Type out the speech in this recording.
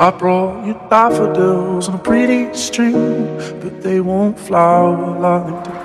I brought you daffodils on a pretty string, but they won't flower like they do.